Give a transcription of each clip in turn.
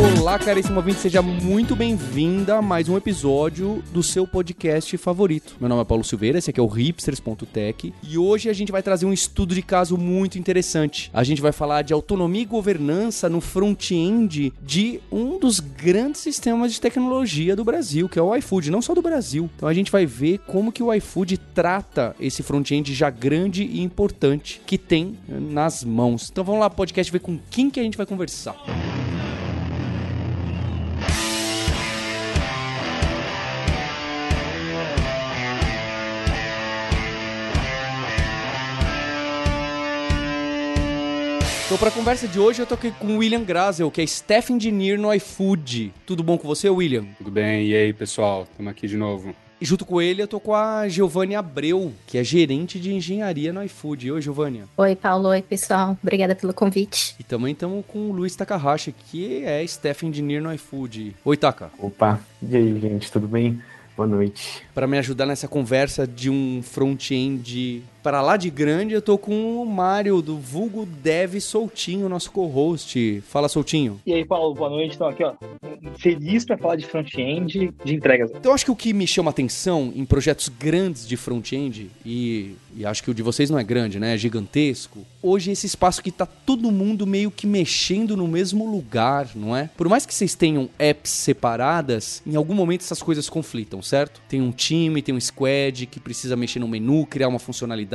Olá, caríssimo ouvinte, seja muito bem-vinda a mais um episódio do seu podcast favorito. Meu nome é Paulo Silveira, esse aqui é o hipsters.tech e hoje a gente vai trazer um estudo de caso muito interessante. A gente vai falar de autonomia e governança no front-end de um dos grandes sistemas de tecnologia do Brasil, que é o iFood, não só do Brasil. Então a gente vai ver como que o iFood trata esse front-end já grande e importante que tem nas mãos. Então vamos lá, podcast, ver com quem que a gente vai conversar. Então, para a conversa de hoje, eu tô aqui com o William Grazel, que é Staff Engineer no iFood. Tudo bom com você, William? Tudo bem, e aí, pessoal? Estamos aqui de novo. E junto com ele, eu tô com a Giovanni Abreu, que é gerente de engenharia no iFood. Oi, Giovanni. Oi, Paulo. Oi, pessoal. Obrigada pelo convite. E também estamos com o Luiz Takahashi, que é Staff Engineer no iFood. Oi, Taka. Opa, e aí, gente, tudo bem? Boa noite. Para me ajudar nessa conversa de um front-end para lá de grande, eu tô com o Mário, do Vulgo Dev Soltinho, nosso co-host. Fala, Soltinho. E aí, Paulo, boa noite. Então, aqui, ó, feliz para falar de front-end, de entregas. Então, eu acho que o que me chama atenção em projetos grandes de front-end, e, e acho que o de vocês não é grande, né? É gigantesco. Hoje, esse espaço que tá todo mundo meio que mexendo no mesmo lugar, não é? Por mais que vocês tenham apps separadas, em algum momento essas coisas conflitam, certo? Tem um time, tem um squad que precisa mexer no menu, criar uma funcionalidade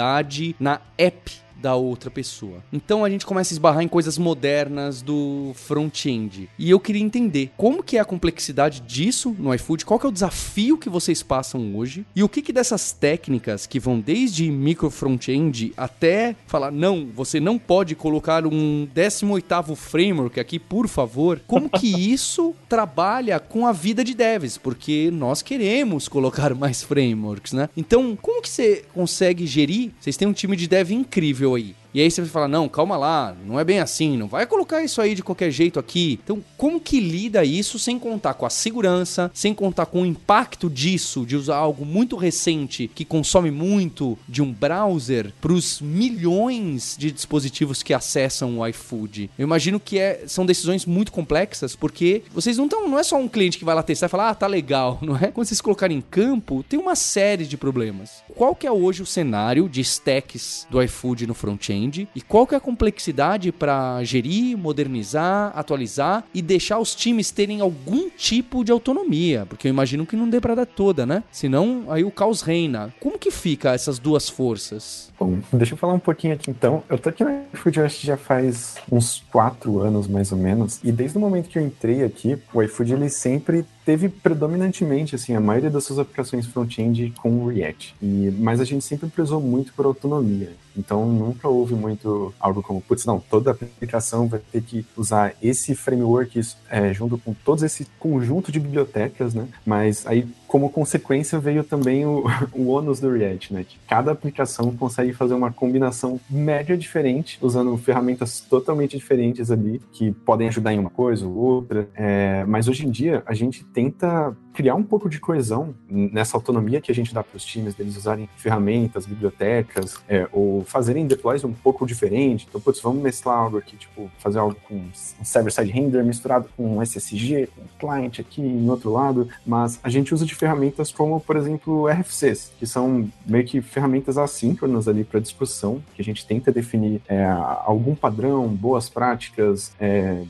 na app da outra pessoa. Então a gente começa a esbarrar em coisas modernas do front-end. E eu queria entender como que é a complexidade disso no iFood, qual que é o desafio que vocês passam hoje e o que que dessas técnicas que vão desde micro front-end até falar não, você não pode colocar um 18º framework aqui, por favor. Como que isso trabalha com a vida de devs? Porque nós queremos colocar mais frameworks, né? Então, como que você consegue gerir? Vocês têm um time de dev incrível aí. E aí você vai falar, não, calma lá, não é bem assim, não vai colocar isso aí de qualquer jeito aqui. Então, como que lida isso sem contar com a segurança, sem contar com o impacto disso, de usar algo muito recente, que consome muito de um browser, para os milhões de dispositivos que acessam o iFood? Eu imagino que é, são decisões muito complexas, porque vocês não estão, não é só um cliente que vai lá testar e falar, ah, tá legal, não é? Quando vocês colocarem em campo, tem uma série de problemas. Qual que é hoje o cenário de stacks do iFood no front-end? E qual que é a complexidade para gerir, modernizar, atualizar e deixar os times terem algum tipo de autonomia, porque eu imagino que não dê para dar toda, né? Senão aí o caos reina. Como que fica essas duas forças? Bom, deixa eu falar um pouquinho aqui então. Eu tô aqui no iFood já faz uns quatro anos mais ou menos, e desde o momento que eu entrei aqui, o iFood ele sempre teve predominantemente assim a maioria das suas aplicações front-end com React. E mas a gente sempre prezou muito por autonomia. Então nunca houve muito algo como, putz, não, toda aplicação vai ter que usar esse framework é, junto com todo esse conjunto de bibliotecas, né? Mas aí como consequência veio também o, o ônus do React, né? Que cada aplicação consegue fazer uma combinação média diferente, usando ferramentas totalmente diferentes ali, que podem ajudar em uma coisa ou outra. É, mas hoje em dia a gente tenta criar um pouco de coesão nessa autonomia que a gente dá para os times, deles usarem ferramentas, bibliotecas, é, ou fazerem deploys um pouco diferente. Então, putz, vamos mesclar algo aqui, tipo, fazer algo com um server-side render misturado com um SSG, com um client aqui em outro lado, mas a gente usa de ferramentas como, por exemplo, RFCs, que são meio que ferramentas assíncronas ali para discussão, que a gente tenta definir é, algum padrão, boas práticas, é,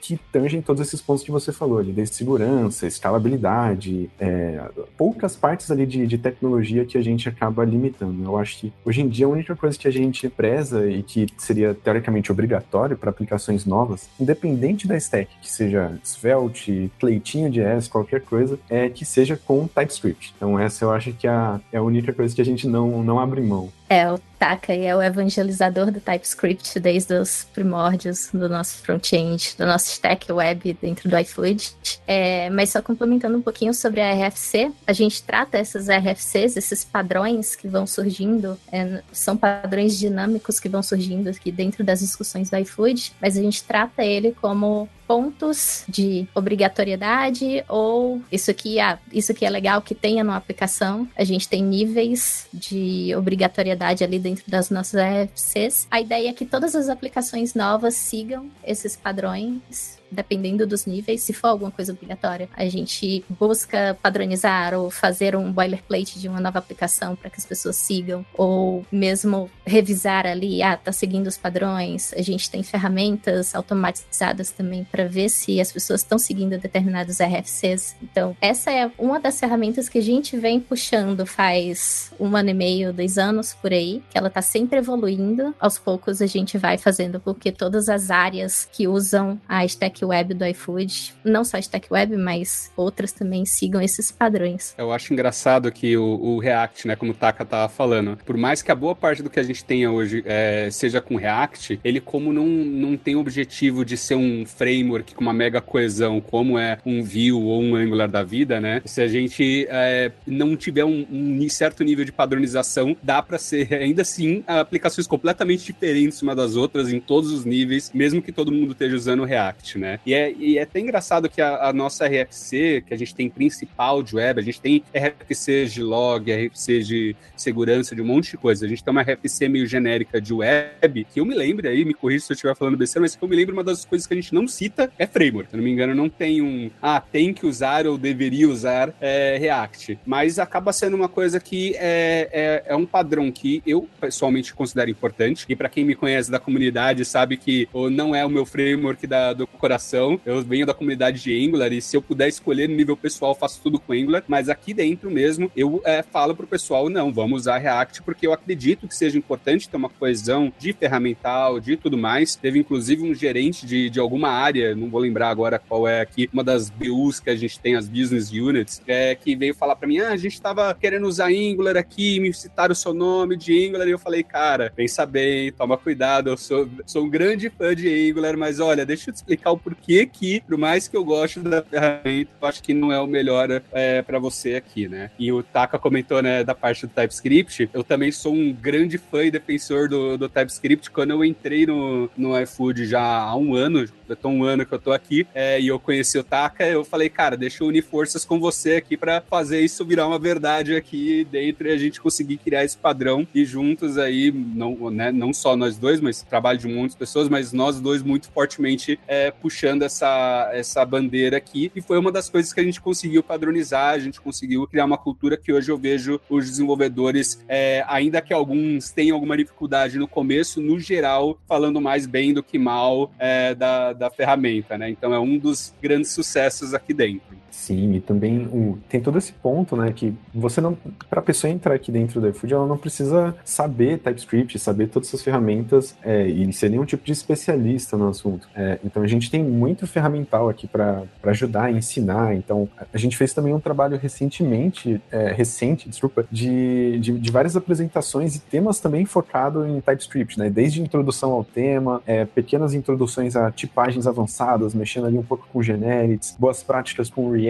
que tangem todos esses pontos que você falou, ali, de segurança, escalabilidade, é, poucas partes ali de, de, tecnologia que a gente acaba limitando. Eu acho que hoje em dia a única coisa que a gente preza e que seria teoricamente obrigatório para aplicações novas, independente da stack, que seja Svelte, Cleitinho de S, qualquer coisa, é que seja com TypeScript. Então essa eu acho que é a, é a única coisa que a gente não, não abre mão. É, o Taka é o evangelizador do TypeScript desde os primórdios do nosso front-end, do nosso stack web dentro do iFood. É, mas só complementando um pouquinho sobre a RFC, a gente trata essas RFCs, esses padrões que vão surgindo, é, são padrões dinâmicos que vão surgindo aqui dentro das discussões do iFood, mas a gente trata ele como pontos de obrigatoriedade ou isso aqui, ah, isso aqui é legal que tenha numa aplicação. A gente tem níveis de obrigatoriedade ali dentro das nossas RFCs. A ideia é que todas as aplicações novas sigam esses padrões dependendo dos níveis, se for alguma coisa obrigatória, a gente busca padronizar ou fazer um boilerplate de uma nova aplicação para que as pessoas sigam, ou mesmo revisar ali, ah, tá seguindo os padrões. A gente tem ferramentas automatizadas também para ver se as pessoas estão seguindo determinados RFCs. Então, essa é uma das ferramentas que a gente vem puxando faz um ano e meio, dois anos por aí, que ela tá sempre evoluindo. Aos poucos a gente vai fazendo porque todas as áreas que usam a stack web do iFood, não só stack web, mas outras também sigam esses padrões. Eu acho engraçado que o, o React, né, como o Taka tava falando, por mais que a boa parte do que a gente tenha hoje é, seja com React, ele como não, não tem o objetivo de ser um framework com uma mega coesão, como é um Vue ou um Angular da vida, né? Se a gente é, não tiver um, um, certo nível de padronização, dá para ser ainda assim aplicações completamente diferentes uma das outras em todos os níveis, mesmo que todo mundo esteja usando React, né? E é, e é até engraçado que a, a, nossa RFC, que a gente tem principal de web, a gente tem RFC de log, RFC de segurança, de um monte de coisa. A gente tem uma RFC meio genérica de web, que eu me lembro aí, me corrija se eu estiver falando besteira, mas que eu me lembro uma das coisas que a gente não cita é framework. Se não me engano, não tem um, ah, tem que usar ou deveria usar é, React. Mas acaba sendo uma coisa que é, é, é um padrão que eu pessoalmente considero importante. E para quem me conhece da comunidade sabe que ou não é o meu framework da, do coração eu venho da comunidade de Angular e se eu puder escolher no nível pessoal, faço tudo com Angular, mas aqui dentro mesmo eu é, falo pro pessoal, não, vamos usar React porque eu acredito que seja importante ter uma coesão de ferramental, de tudo mais. Teve inclusive um gerente de, de alguma área, não vou lembrar agora qual é aqui, uma das BUs que a gente tem, as Business Units, é, que veio falar para mim, ah, a gente tava querendo usar Angular aqui, me citaram o seu nome de Angular, e eu falei, cara, pensa bem, toma cuidado, eu sou, sou um grande fã de Angular, mas olha, deixa eu te explicar o porquê que que, por mais que eu goste da ferramenta, eu acho que não é o melhor é, para você aqui, né? E o Taka comentou, né, da parte do TypeScript. Eu também sou um grande fã e defensor do, do TypeScript. Quando eu entrei no, no iFood já há um ano, tô um ano que eu tô aqui, é, e eu conheci o Taka, eu falei, cara, deixa eu unir forças com você aqui para fazer isso virar uma verdade aqui dentro e a gente conseguir criar esse padrão e juntos aí, não, né, não só nós dois, mas trabalho de muitas pessoas, mas nós dois muito fortemente é, puxando essa, essa bandeira aqui. E foi uma das coisas que a gente conseguiu padronizar, a gente conseguiu criar uma cultura que hoje eu vejo os desenvolvedores, é, ainda que alguns tenham alguma dificuldade no começo, no geral, falando mais bem do que mal é, da, da ferramenta, né? Então é um dos grandes sucessos aqui dentro. Sim, e também tem todo esse ponto, né, que você não, para a pessoa entrar aqui dentro do iFood, ela não precisa saber TypeScript, saber todas essas ferramentas é, e ser nenhum tipo de especialista no assunto. É, então a gente tem muito ferramental aqui para ajudar ensinar. Então a gente fez também um trabalho recentemente, é, recente, desculpa, de, de, de, várias apresentações e temas também focado em TypeScript, né, desde introdução ao tema, é, pequenas introduções a tipagens avançadas, mexendo ali um pouco com generics, boas práticas com React,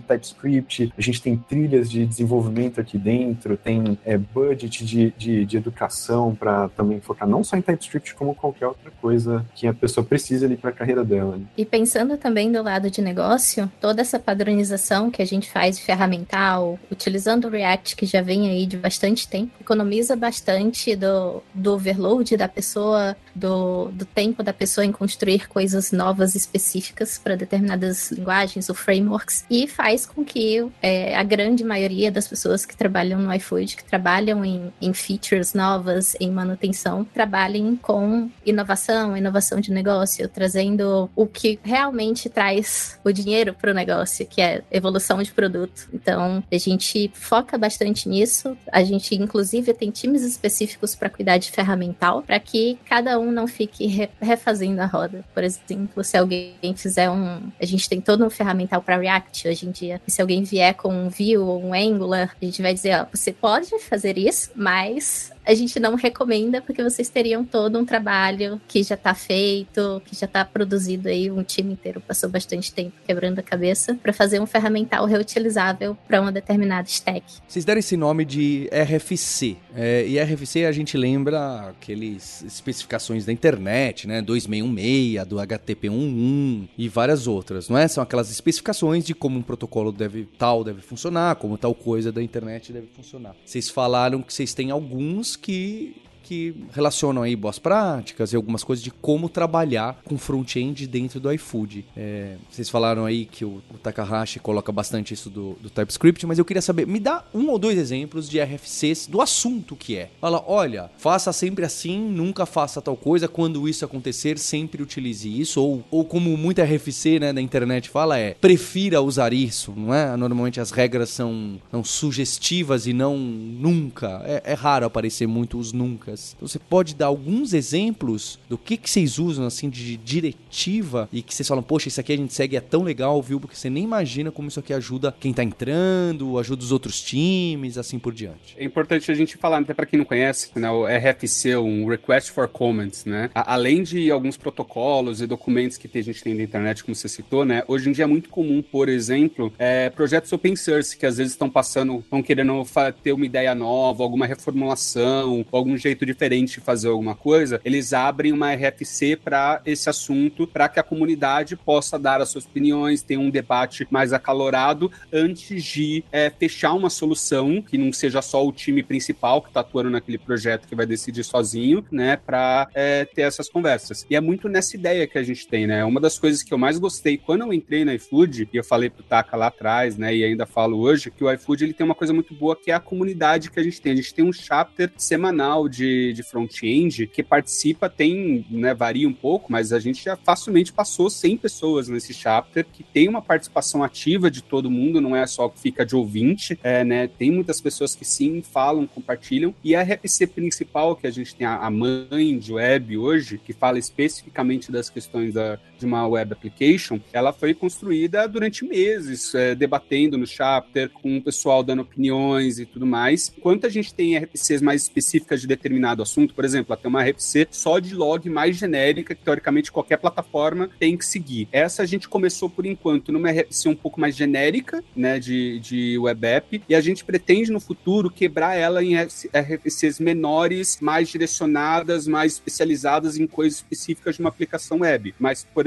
TypeScript, a gente tem trilhas de desenvolvimento aqui dentro, tem é, budget de, de, de educação para também focar não só em TypeScript, como qualquer outra coisa que a pessoa precisa ali para a carreira dela. Né? E pensando também do lado de negócio, toda essa padronização que a gente faz de ferramental, utilizando o React, que já vem aí de bastante tempo, economiza bastante do, do overload da pessoa, do, do tempo da pessoa em construir coisas novas específicas para determinadas linguagens ou frameworks e faz com que é, a grande maioria das pessoas que trabalham no iFood, que trabalham em, em features novas, em manutenção, trabalhem com inovação, inovação de negócio, trazendo o que realmente traz o dinheiro para o negócio, que é evolução de produto. Então, a gente foca bastante nisso. A gente, inclusive, tem times específicos para cuidar de ferramental, para que cada um não fique re refazendo a roda. Por exemplo, se alguém fizer um. A gente tem todo um ferramental para React React hoje em dia. Se alguém vier com um Vue ou um Angular, a gente vai dizer, ó, você pode fazer isso, mas a gente não recomenda porque vocês teriam todo um trabalho que já está feito, que já está produzido aí, um time inteiro passou bastante tempo quebrando a cabeça para fazer um ferramental reutilizável para uma determinada stack. Vocês deram esse nome de RFC. É, e RFC a gente lembra aqueles especificações da internet, né? 2616, do HTTP11 e várias outras, não é? São aquelas especificações de como um protocolo deve tal deve funcionar, como tal coisa da internet deve funcionar. Vocês falaram que vocês têm alguns que que relacionam aí boas práticas e algumas coisas de como trabalhar com front-end dentro do iFood. É, vocês falaram aí que o, o, Takahashi coloca bastante isso do, do, TypeScript, mas eu queria saber, me dá um ou dois exemplos de RFCs do assunto que é. Fala, olha, faça sempre assim, nunca faça tal coisa, quando isso acontecer, sempre utilize isso, ou, ou como muita RFC né, da internet fala, é prefira usar isso, não é? Normalmente as regras são, são sugestivas e não nunca. É, é raro aparecer muito os nunca. Então você pode dar alguns exemplos do que, que vocês usam assim de diretiva e que vocês falam, poxa, isso aqui a gente segue é tão legal, viu? Porque você nem imagina como isso aqui ajuda quem tá entrando, ajuda os outros times, assim por diante. É importante a gente falar, até para quem não conhece, né, o RFC, um Request for Comments, né? A, além de alguns protocolos e documentos que a gente tem na internet, como você citou, né? Hoje em dia é muito comum, por exemplo, é, projetos open source que às vezes estão passando, estão querendo ter uma ideia nova, alguma reformulação, algum jeito de diferente de fazer alguma coisa, eles abrem uma RFC para esse assunto, para que a comunidade possa dar as suas opiniões, ter um debate mais acalorado antes de é, fechar uma solução que não seja só o time principal que está atuando naquele projeto que vai decidir sozinho, né, para é, ter essas conversas. E é muito nessa ideia que a gente tem, né? Uma das coisas que eu mais gostei quando eu entrei no iFood, e eu falei pro Taka lá atrás, né, e ainda falo hoje, que o iFood ele tem uma coisa muito boa que é a comunidade que a gente tem. A gente tem um chapter semanal de de, front-end que participa tem, né, varia um pouco, mas a gente já facilmente passou 100 pessoas nesse chapter, que tem uma participação ativa de todo mundo, não é só que fica de ouvinte, é, né, tem muitas pessoas que sim, falam, compartilham, e a RFC principal, que a gente tem a, a mãe de web hoje, que fala especificamente das questões da, de uma web application, ela foi construída durante meses, é, debatendo no chapter, com o pessoal dando opiniões e tudo mais. Enquanto a gente tem RFCs mais específicas de determinado assunto, por exemplo, tem uma RFC só de log mais genérica que teoricamente qualquer plataforma tem que seguir. Essa a gente começou por enquanto numa RFC um pouco mais genérica, né, de, de web app, e a gente pretende no futuro quebrar ela em RFCs menores, mais direcionadas, mais especializadas em coisas específicas de uma aplicação web. Mas, por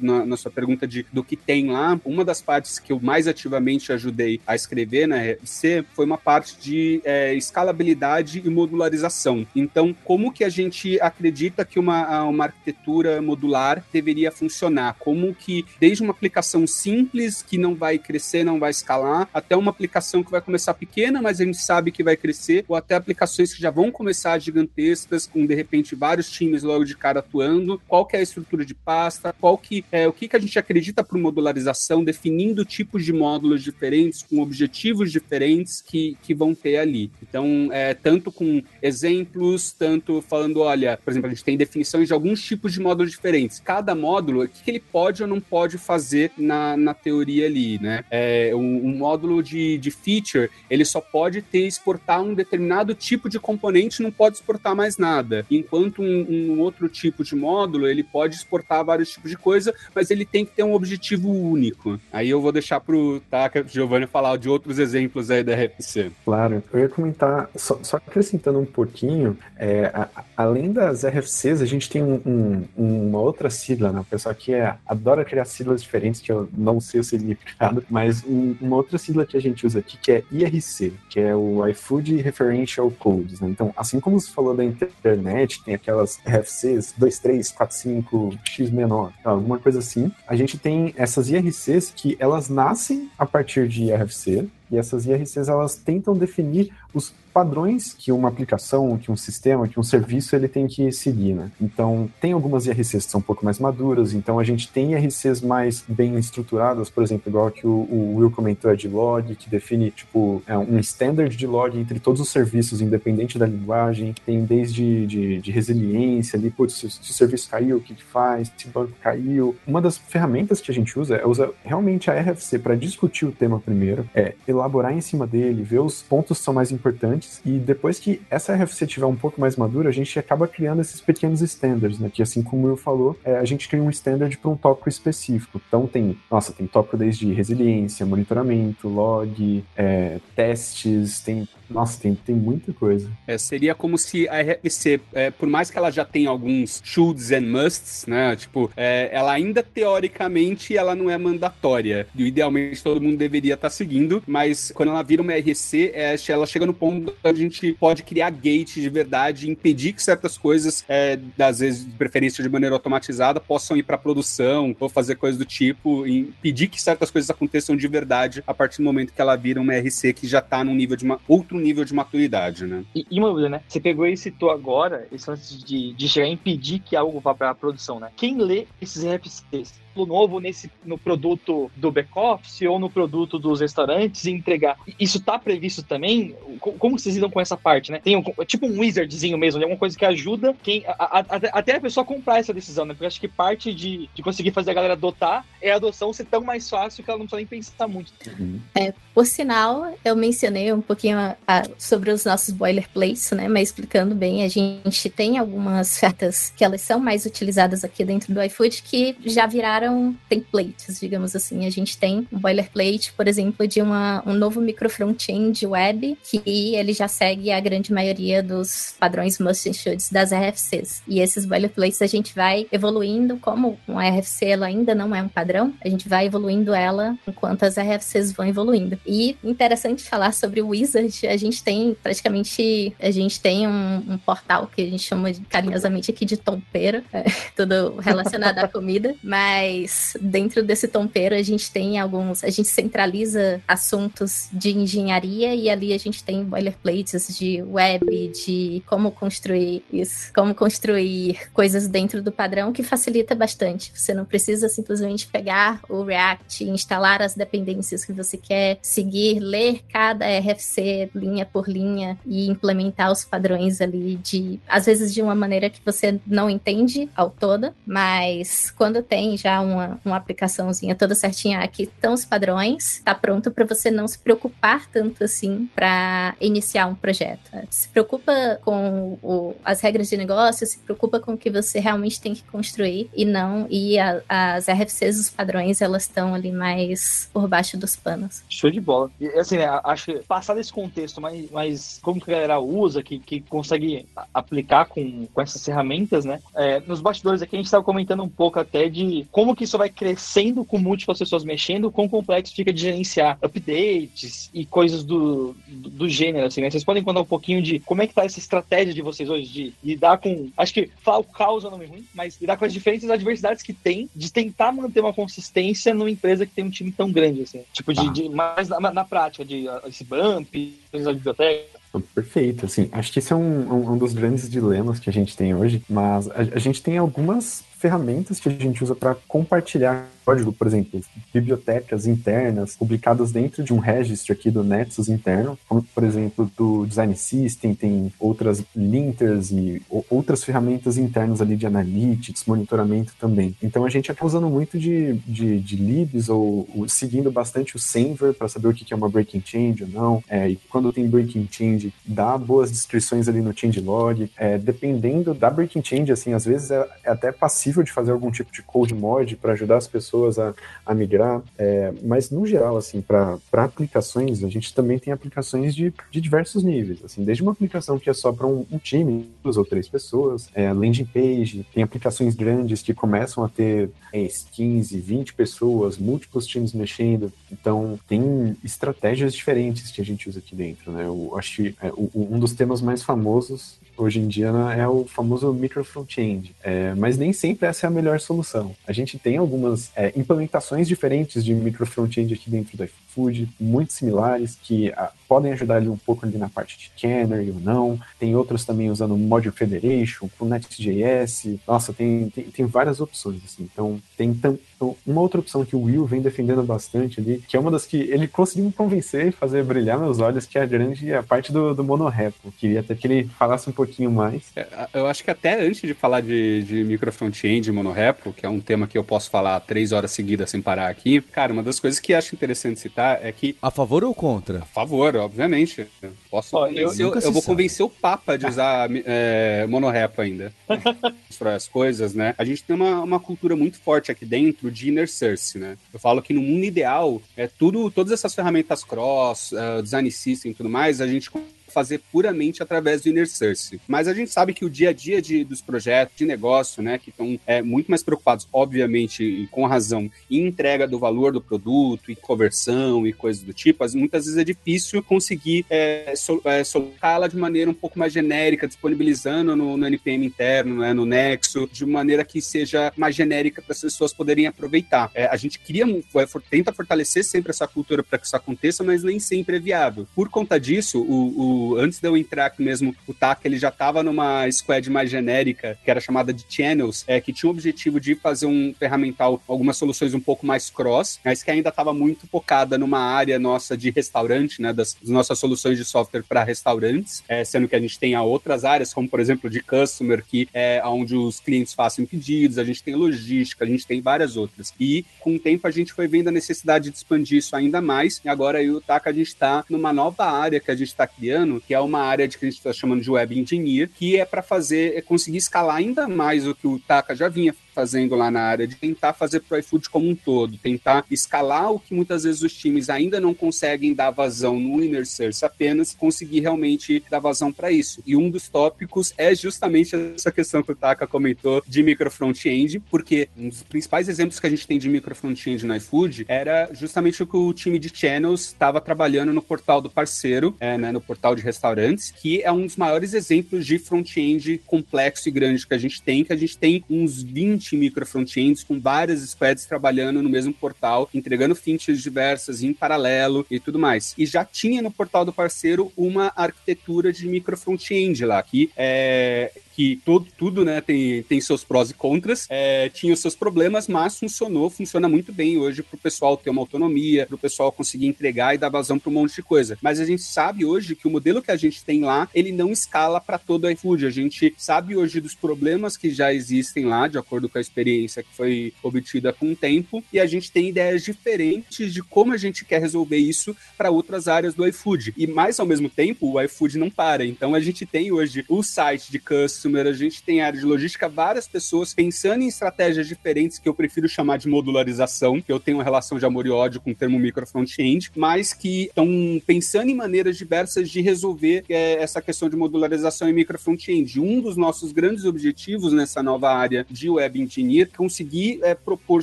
na, na sua pergunta de, do que tem lá, uma das partes que eu mais ativamente ajudei a escrever na RFC foi uma parte de é, escalabilidade e modularização. Então, como que a gente acredita que uma, uma arquitetura modular deveria funcionar? Como que, desde uma aplicação simples, que não vai crescer, não vai escalar, até uma aplicação que vai começar pequena, mas a gente sabe que vai crescer, ou até aplicações que já vão começar gigantescas, com, de repente, vários times logo de cara atuando, qual que é a estrutura de pasta, qual que é, o que, que a gente acredita por modularização, definindo tipos de módulos diferentes, com objetivos diferentes que, que vão ter ali. Então, é, tanto com exemplos tanto falando, olha, por exemplo, a gente tem definições de alguns tipos de módulos diferentes. Cada módulo, o que, que ele pode ou não pode fazer na, na teoria ali, né? É, um, um, módulo de, de feature, ele só pode ter exportar um determinado tipo de componente, não pode exportar mais nada. Enquanto um, um outro tipo de módulo, ele pode exportar vários tipos de coisa, mas ele tem que ter um objetivo único. Aí eu vou deixar pro Taka, Giovanni, falar de outros exemplos aí da RFC. Claro, eu ia comentar, só, só acrescentando um pouquinho é, a, além das RFCs, a gente tem um, um, uma outra sigla, né? O pessoal aqui é, adora criar siglas diferentes, que eu não sei é criado, mas um, uma outra sigla que a gente usa aqui, que é IRC, que é o iFood Referential Codes, né? Então, assim como você falou da internet, tem aquelas RFCs 2345 X menor, alguma coisa assim, a gente tem essas IRCs que elas nascem a partir de IRC, e essas IRCs elas tentam definir os padrões que uma aplicação, que um sistema, que um serviço ele tem que seguir, né? Então, tem algumas IRCs que são um pouco mais maduras, então a gente tem IRCs mais bem estruturadas, por exemplo, igual que o, o Will comentou, é de log, que define, tipo, é um standard de log entre todos os serviços, independente da linguagem, tem desde de, de resiliência ali, putz, se, se, o serviço caiu, o que, que faz, se o banco caiu. Uma das ferramentas que a gente usa é usa realmente a RFC para discutir o tema primeiro, é elaborar em cima dele, ver os pontos que são mais importantes, e depois que essa RFC tiver um pouco mais madura, a gente acaba criando esses pequenos standards, né? Que assim como Will falou, é, a gente cria um standard para um tópico específico. Então tem, nossa, tem tópico desde resiliência, monitoramento, log, é, testes, tem nossa, tem, tem muita coisa. É, seria como se a RFC, é, por mais que ela já tenha alguns shoulds and musts, né? Tipo, é, ela ainda teoricamente ela não é mandatória. E idealmente todo mundo deveria estar tá seguindo, mas quando ela vira uma RFC, é, ela chega no ponto que a gente pode criar gates de verdade, impedir que certas coisas, é, às vezes de preferência de maneira automatizada, possam ir para produção ou fazer coisas do tipo, impedir que certas coisas aconteçam de verdade a partir do momento que ela vira uma RC que já está num nível de uma, outro nível de maturidade, né? E, e uma dúvida, né? Você pegou e citou agora esse lance de, de chegar a impedir que algo vá para a produção, né? Quem lê esses RFCs novo nesse, no produto do back-office ou no produto dos restaurantes e entregar. Isso está previsto também? Como vocês lidam com essa parte, né? Tem um, tipo um wizardzinho mesmo, né? alguma coisa que ajuda quem, a, a, até a pessoa comprar essa decisão, né? Porque acho que parte de, de conseguir fazer a galera adotar é a adoção ser tão mais fácil que ela não precisa nem pensar muito. Uhum. É, por sinal, eu mencionei um pouquinho a, a, sobre os nossos boilerplates, né? Mas explicando bem, a gente tem algumas certas que elas são mais utilizadas aqui dentro do iFood que já viraram viraram templates, digamos assim. A gente tem um boilerplate, por exemplo, de uma, um novo micro front-end web, que ele já segue a grande maioria dos padrões must and shoulds das RFCs. E esses boilerplates a gente vai evoluindo, como uma RFC ela ainda não é um padrão, a gente vai evoluindo ela enquanto as RFCs vão evoluindo. E interessante falar sobre o Wizard, a gente tem praticamente, a gente tem um, um portal que a gente chama carinhosamente aqui de tompeira, é, tudo relacionado à comida, mas mas dentro desse tompeiro a gente tem alguns, a gente centraliza assuntos de engenharia e ali a gente tem boilerplates de web, de como construir isso, como construir coisas dentro do padrão que facilita bastante. Você não precisa simplesmente pegar o React, instalar as dependências que você quer, seguir, ler cada RFC linha por linha e implementar os padrões ali de, às vezes de uma maneira que você não entende ao toda, mas quando tem já uma, uma aplicaçãozinha toda certinha, aqui estão os padrões, tá pronto para você não se preocupar tanto assim para iniciar um projeto. Se preocupa com o, as regras de negócio, se preocupa com o que você realmente tem que construir e não e a, as RFCs, os padrões, elas estão ali mais por baixo dos panos. Show de bola. E assim, né, acho que passar desse contexto, mas, mas como que a galera usa, que, que consegue aplicar com, com essas ferramentas, né? É, nos bastidores aqui a gente estava comentando um pouco até de como que isso vai crescendo com múltiplas pessoas mexendo, quão complexo fica de gerenciar updates e coisas do, do, do gênero, assim, né? Vocês podem contar um pouquinho de como é que tá essa estratégia de vocês hoje de lidar com, acho que falar o caos é um nome ruim, mas lidar com as diferentes adversidades que tem, de tentar manter uma consistência numa empresa que tem um time tão grande, assim. Tipo, de, tá. de mais na, na, prática, de uh, esse bump, a biblioteca, Perfeito, assim, acho que esse é um, um, um, dos grandes dilemas que a gente tem hoje, mas a, a gente tem algumas ferramentas que a gente usa para compartilhar código, por exemplo, bibliotecas internas publicadas dentro de um registro aqui do Nexus interno, como por exemplo do Design System, tem outras linters e outras ferramentas internas ali de analytics, monitoramento também. Então a gente acaba usando muito de, de, de libs ou, ou, seguindo bastante o Senver para saber o que é uma breaking change ou não. É, e quando tem breaking change, dá boas descrições ali no changelog. É, dependendo da breaking change, assim, às vezes é, é até passivo de fazer algum tipo de code mod para ajudar as pessoas a, a migrar, é, mas no geral, assim, para aplicações, a gente também tem aplicações de, de diversos níveis, assim, desde uma aplicação que é só para um, um, time, duas ou três pessoas, é, landing page, tem aplicações grandes que começam a ter é, 15, 20 pessoas, múltiplos times mexendo, então tem estratégias diferentes que a gente usa aqui dentro, né? Eu acho que é, o, um dos temas mais famosos hoje em dia né, é o famoso micro front-end, é, mas nem sempre essa é a melhor solução. A gente tem algumas é, implementações diferentes de micro front-end aqui dentro do iFood, muito similares, que a, podem ajudar ali um pouco ali na parte de Canary ou não. Tem outros também usando Module Federation, com Next.js. Nossa, tem, tem, tem, várias opções, assim. Então, tem tam, então, uma outra opção que o Will vem defendendo bastante ali, que é uma das que ele conseguiu me convencer e fazer brilhar meus olhos, que é a grande a parte do, do monorepo. Queria até que ele falasse um pouquinho mais. É, eu acho que até antes de falar de, de micro front-end e monorepo, que é um tema que eu posso falar três horas seguidas sem parar aqui, cara, uma das coisas que acho interessante citar é que. A favor ou contra? A favor, obviamente. Posso. Ó, eu, eu, eu vou convencer o Papa de usar é, monorepo ainda. Para as coisas, né? A gente tem uma, uma cultura muito forte aqui dentro de inner source, né? Eu falo que no mundo ideal, é tudo, todas essas ferramentas cross, uh, design system e tudo mais, a gente fazer puramente através do Inner Source. Mas a gente sabe que o dia a dia de, dos projetos de negócio, né, que estão é, muito mais preocupados, obviamente, e com razão, em entrega do valor do produto, e conversão e coisas do tipo, muitas vezes é difícil conseguir é, so, é, soltá-la de maneira um pouco mais genérica, disponibilizando no, no NPM interno, né, no Nexo, de maneira que seja mais genérica para as pessoas poderem aproveitar. É, a gente cria, é, tenta fortalecer sempre essa cultura para que isso aconteça, mas nem sempre é viável. Por conta disso, o, o antes de eu entrar aqui mesmo, o TAC ele já estava numa squad mais genérica, que era chamada de Channels, é, que tinha o objetivo de fazer um ferramental, algumas soluções um pouco mais cross, mas que ainda estava muito focada numa área nossa de restaurante, né, das, das nossas soluções de software para restaurantes, é, sendo que a gente tem outras áreas, como por exemplo de customer, que é onde os clientes fazem pedidos, a gente tem logística, a gente tem várias outras. E com o tempo a gente foi vendo a necessidade de expandir isso ainda mais, e agora aí o TAC a gente está numa nova área que a gente está criando, que é uma área de que a gente está chamando de Web Engineer, que é para fazer, é conseguir escalar ainda mais o que o Taka já vinha fazendo lá na área de tentar fazer pro iFood como um todo, tentar escalar o que muitas vezes os times ainda não conseguem dar vazão no Inner Source apenas, conseguir realmente dar vazão para isso. E um dos tópicos é justamente essa questão que o Taka comentou de micro front-end, porque um dos principais exemplos que a gente tem de micro front-end no iFood era justamente o que o time de channels estava trabalhando no portal do parceiro, é, né, no portal de restaurantes, que é um dos maiores exemplos de front-end complexo e grande que a gente tem, que a gente tem uns 20 micro front-ends com várias squads trabalhando no mesmo portal, entregando features diversas em paralelo e tudo mais. E já tinha no portal do parceiro uma arquitetura de micro front-end lá, que é, que todo, tudo né, tem, tem seus prós e contras, é, tinha os seus problemas, mas funcionou, funciona muito bem hoje para o pessoal ter uma autonomia, para o pessoal conseguir entregar e dar vazão para um monte de coisa. Mas a gente sabe hoje que o modelo que a gente tem lá, ele não escala para todo o iFood. A gente sabe hoje dos problemas que já existem lá, de acordo com a experiência que foi obtida com o tempo, e a gente tem ideias diferentes de como a gente quer resolver isso para outras áreas do iFood. E mais ao mesmo tempo, o iFood não para. Então a gente tem hoje o site de custom customer, a gente tem área de logística, várias pessoas pensando em estratégias diferentes que eu prefiro chamar de modularização, que eu tenho uma relação de amor e ódio com o termo micro front-end, mas que estão pensando em maneiras diversas de resolver é, essa questão de modularização e micro front-end. Um dos nossos grandes objetivos nessa nova área de web engineer é conseguir é, propor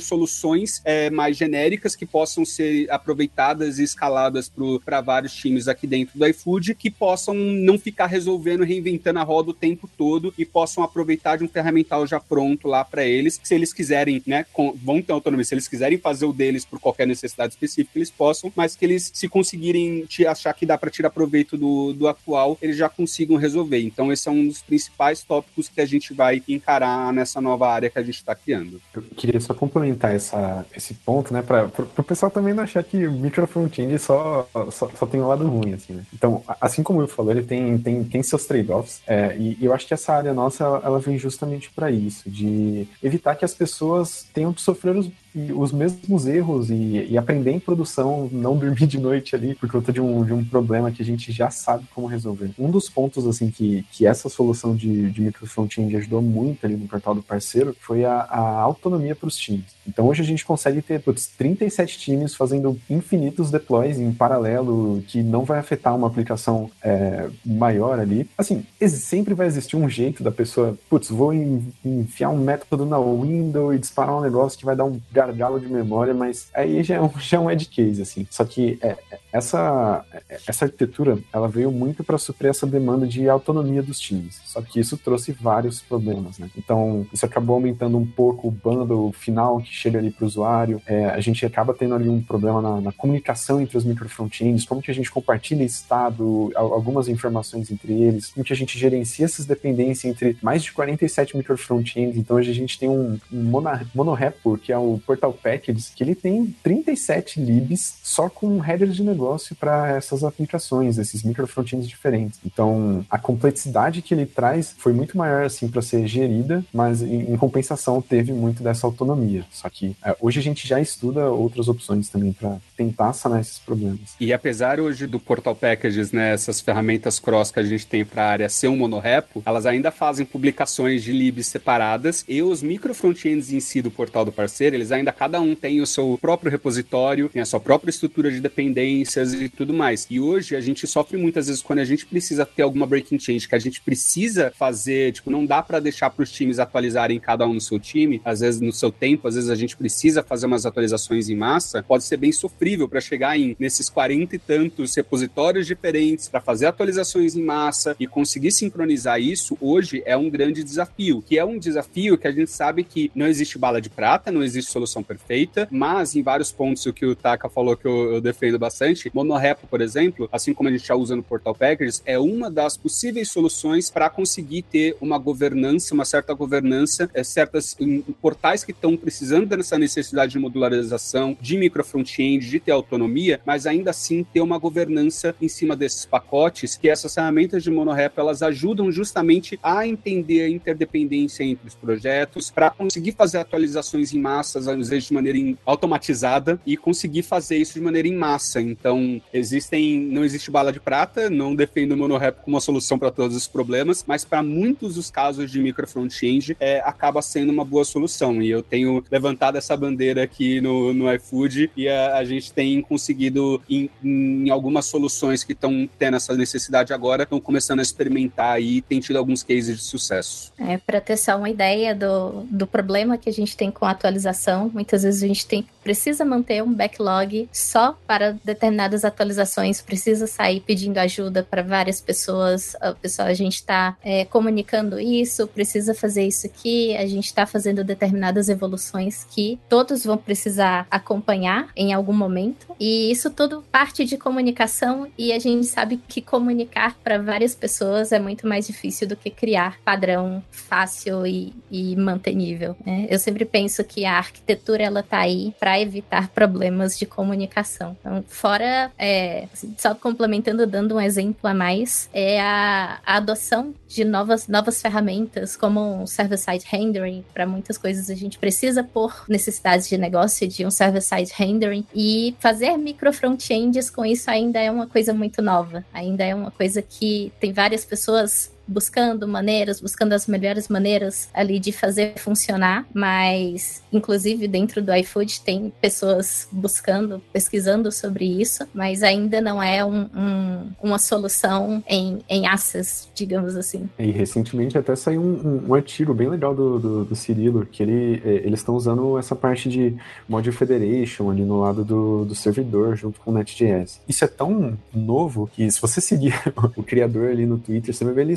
soluções é, mais genéricas que possam ser aproveitadas e escaladas para vários times aqui dentro do iFood, que possam não ficar resolvendo, reinventando a roda o tempo todo e possam aproveitar de um ferramental já pronto lá para eles. Se eles quiserem, né, com, vão ter autonomia. Se eles quiserem fazer o deles por qualquer necessidade específica, eles possam, mas que eles, se conseguirem te achar que dá para tirar proveito do, do atual, eles já consigam resolver. Então, esse é um dos principais tópicos que a gente vai encarar nessa nova área que a gente está criando. Eu queria só complementar essa, esse ponto, né, para o pessoal também não achar que micro front-end só, só, só, tem um lado ruim, assim, né? Então, assim como eu falei, ele tem, tem, tem seus trade-offs, é, e eu acho que essa área área nossa ela vem justamente para isso, de evitar que as pessoas tenham de sofrer os os mesmos erros e, e, aprender em produção, não dormir de noite ali por conta de um, de um problema que a gente já sabe como resolver. Um dos pontos, assim, que, que essa solução de, de micro front-end ajudou muito ali no portal do parceiro foi a, a autonomia para os times. Então hoje a gente consegue ter putz, 37 times fazendo infinitos deploys em paralelo que não vai afetar uma aplicação é, maior ali. Assim, sempre vai existir um jeito da pessoa, putz, vou enfiar um método na window e disparar um negócio que vai dar um gargalo de memória, mas aí já é um, já é um edge case, assim. Só que é, essa, essa arquitetura, ela veio muito para suprir essa demanda de autonomia dos times. Só que isso trouxe vários problemas, né? Então, isso acabou aumentando um pouco o bundle final que chega ali para o usuário. É, a gente acaba tendo ali um problema na, na comunicação entre os micro frontends, como que a gente compartilha estado, algumas informações entre eles, como que a gente gerencia essas dependências entre mais de 47 micro frontends. Então, hoje a gente tem um, um mono, monorepo, que é o Portal Packages, que ele tem 37 libs só com headers de negócio para essas aplicações, esses micro frontends diferentes. Então, a complexidade que ele traz foi muito maior assim para ser gerida, mas em, em, compensação teve muito dessa autonomia. Só que é, hoje a gente já estuda outras opções também para tentar sanar esses problemas. E apesar hoje do Portal Packages, né, essas ferramentas cross que a gente tem para a área ser um monorepo, elas ainda fazem publicações de libs separadas e os micro frontends em si do portal do parceiro, eles ainda cada um tem o seu próprio repositório, tem a sua própria estrutura de dependências e tudo mais. E hoje a gente sofre muitas vezes quando a gente precisa ter alguma breaking change, que a gente precisa fazer, tipo, não dá para deixar para os times atualizarem cada um no seu time, às vezes no seu tempo, às vezes a gente precisa fazer umas atualizações em massa, pode ser bem sofrível para chegar em nesses 40 e tantos repositórios diferentes para fazer atualizações em massa e conseguir sincronizar isso hoje é um grande desafio, que é um desafio que a gente sabe que não existe bala de prata, não existe solução perfeita, mas em vários pontos o que o Taka falou que eu, eu defendo bastante, monorepo, por exemplo, assim como a gente já usa no Portal Packages, é uma das possíveis soluções para conseguir ter uma governança, uma certa governança, é, certas em, portais que estão precisando dessa necessidade de modularização, de micro front-end, de ter autonomia, mas ainda assim ter uma governança em cima desses pacotes, que essas ferramentas de monorepo elas ajudam justamente a entender a interdependência entre os projetos, para conseguir fazer atualizações em massas, vezes de maneira automatizada, e conseguir fazer isso de maneira em massa. Então, existem, não existe bala de prata, não defendo o monorepo como uma solução para todos os problemas, mas para muitos dos casos de micro front-end, é, acaba sendo uma boa solução. E eu tenho levantado essa bandeira aqui no, no iFood e a, a gente tem conseguido, em, em algumas soluções que estão tendo essa necessidade agora, estão começando a experimentar e tem tido alguns cases de sucesso. É, para ter só uma ideia do, do problema que a gente tem com a atualização, muitas vezes a gente tem, precisa manter um backlog só para determinadas atualizações, precisa sair pedindo ajuda para várias pessoas. A pessoa, a gente está é, comunicando isso, precisa fazer isso aqui, a gente está fazendo determinadas evoluções que todos vão precisar acompanhar em algum momento. E isso tudo parte de comunicação e a gente sabe que comunicar para várias pessoas é muito mais difícil do que criar padrão fácil e, e mantenível. Né? Eu sempre penso que a arquitetura ela tá aí para evitar problemas de comunicação. Então, fora, é, só complementando, dando um exemplo a mais, é a, a adoção de novas, novas ferramentas, como um server-side rendering. Para muitas coisas, a gente precisa por necessidades de negócio de um server-side rendering e fazer micro front-ends com isso ainda é uma coisa muito nova. Ainda é uma coisa que tem várias pessoas buscando maneiras, buscando as melhores maneiras ali de fazer funcionar, mas inclusive dentro do iFood tem pessoas buscando, pesquisando sobre isso, mas ainda não é um, um, uma solução em, em access, digamos assim. E recentemente até saiu um, um artigo bem legal do, do, do Cirilo, que ele, é, eles estão usando essa parte de Module Federation ali no lado do, do servidor junto com o NetJS. Isso é tão novo que se você seguir o criador ali no Twitter, você vai ver ele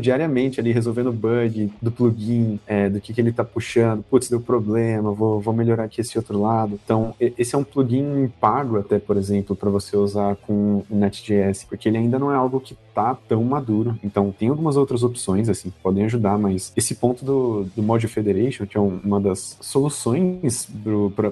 diariamente ali, resolvendo bug do plugin, é, do que, que ele tá puxando. Putz, deu problema, vou, vou melhorar aqui esse outro lado. Então, esse é um plugin pago até, por exemplo, para você usar com o Next.js, porque ele ainda não é algo que tá tão maduro. Então, tem algumas outras opções, assim, que podem ajudar, mas esse ponto do, do Module Federation, que é uma das soluções